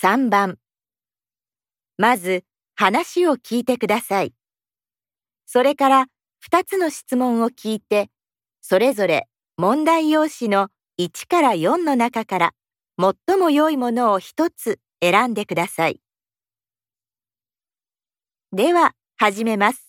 3番まず話を聞いてください。それから2つの質問を聞いて、それぞれ問題用紙の1から4の中から最も良いものを1つ選んでください。では始めます。